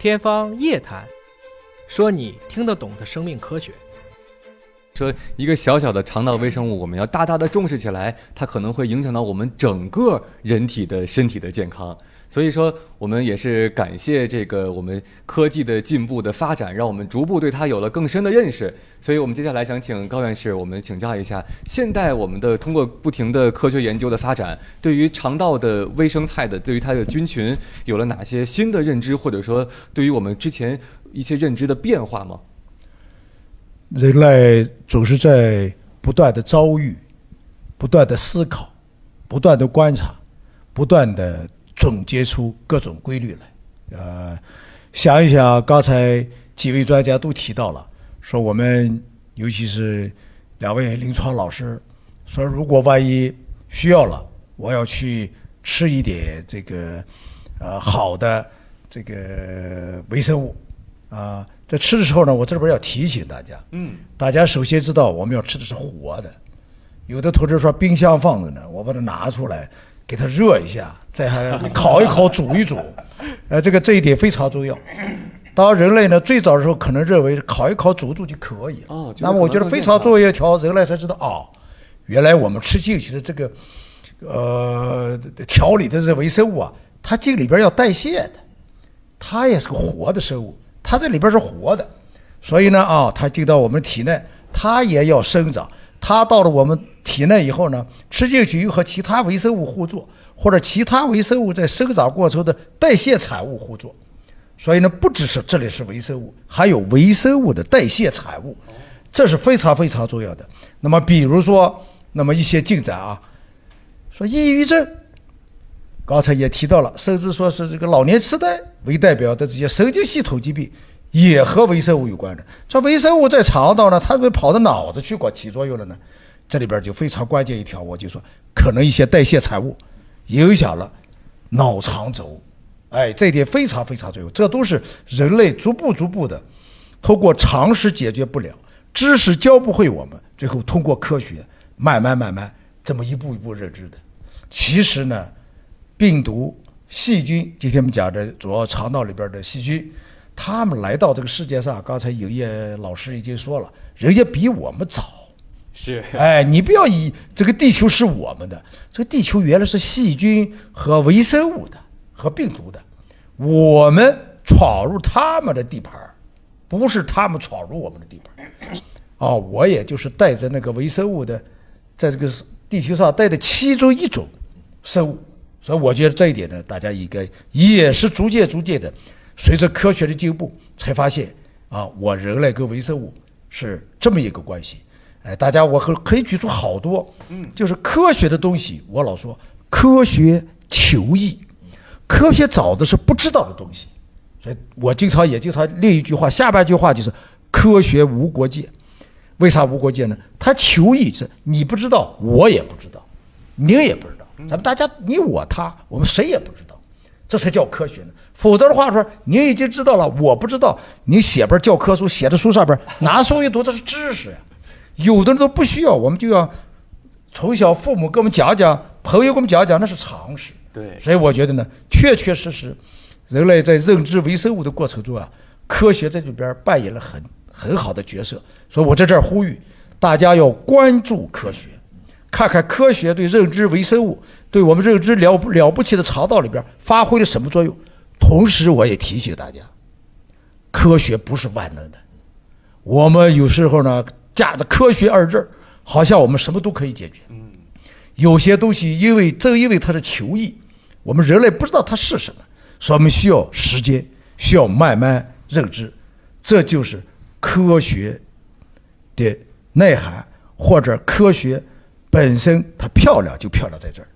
天方夜谭，说你听得懂的生命科学。说一个小小的肠道微生物，我们要大大的重视起来，它可能会影响到我们整个人体的身体的健康。所以说，我们也是感谢这个我们科技的进步的发展，让我们逐步对它有了更深的认识。所以我们接下来想请高院士，我们请教一下，现代我们的通过不停的科学研究的发展，对于肠道的微生态的，对于它的菌群有了哪些新的认知，或者说对于我们之前一些认知的变化吗？人类总是在不断的遭遇、不断的思考、不断的观察、不断的。总结出各种规律来，呃，想一想，刚才几位专家都提到了，说我们尤其是两位临床老师，说如果万一需要了，我要去吃一点这个呃好的这个微生物啊，在吃的时候呢，我这边要提醒大家，嗯，大家首先知道我们要吃的是活的，有的同志说冰箱放着呢，我把它拿出来。给它热一下，再还烤一烤、煮一煮，呃，这个这一点非常重要。当人类呢最早的时候可能认为烤一烤、煮一煮就可以了。哦，那么我觉得非常重要一条，人类才知道哦，原来我们吃进去的这个呃调理的这微生物啊，它这里边要代谢的，它也是个活的生物，它这里边是活的，所以呢啊，它进到我们体内，它也要生长。它到了我们体内以后呢，吃进去又和其他微生物互作，或者其他微生物在生长过程的代谢产物互作，所以呢，不只是这里是微生物，还有微生物的代谢产物，这是非常非常重要的。那么，比如说，那么一些进展啊，说抑郁症，刚才也提到了，甚至说是这个老年痴呆为代表的这些神经系统疾病。也和微生物有关的，这微生物在肠道呢，它怎么跑到脑子去管起作用了呢？这里边就非常关键一条，我就说，可能一些代谢产物影响了脑肠轴，哎，这一点非常非常重要。这都是人类逐步逐步的，通过常识解决不了，知识教不会我们，最后通过科学慢慢慢慢这么一步一步认知的。其实呢，病毒、细菌，今天我们讲的主要肠道里边的细菌。他们来到这个世界上，刚才有业老师已经说了，人家比我们早。是，哎，你不要以这个地球是我们的，这个地球原来是细菌和微生物的，和病毒的，我们闯入他们的地盘不是他们闯入我们的地盘哦，我也就是带着那个微生物的，在这个地球上带的其中一种生物，所以我觉得这一点呢，大家应该也是逐渐逐渐的。随着科学的进步，才发现啊，我人类跟微生物是这么一个关系。哎，大家我可可以举出好多，嗯，就是科学的东西。我老说科学求异，科学找的是不知道的东西。所以我经常也经常另一句话，下半句话就是科学无国界。为啥无国界呢？他求异是你不知道，我也不知道，您也不知道，咱们大家你我他，我们谁也不知道，这才叫科学呢。否则的话说，您已经知道了，我不知道。你写本教科书，写的书上边拿书一读，这是知识呀。有的人都不需要，我们就要从小父母给我们讲讲，朋友给我们讲讲，那是常识。对。所以我觉得呢，确确实实，人类在认知微生物的过程中啊，科学在里边扮演了很很好的角色。所以我在这儿呼吁大家要关注科学，看看科学对认知微生物，对我们认知了不了不起的肠道里边发挥了什么作用。同时，我也提醒大家，科学不是万能的。我们有时候呢，架着“科学”二字好像我们什么都可以解决。嗯，有些东西，因为正因为它是求异，我们人类不知道它是什么，所以我们需要时间，需要慢慢认知。这就是科学的内涵，或者科学本身它漂亮就漂亮在这儿。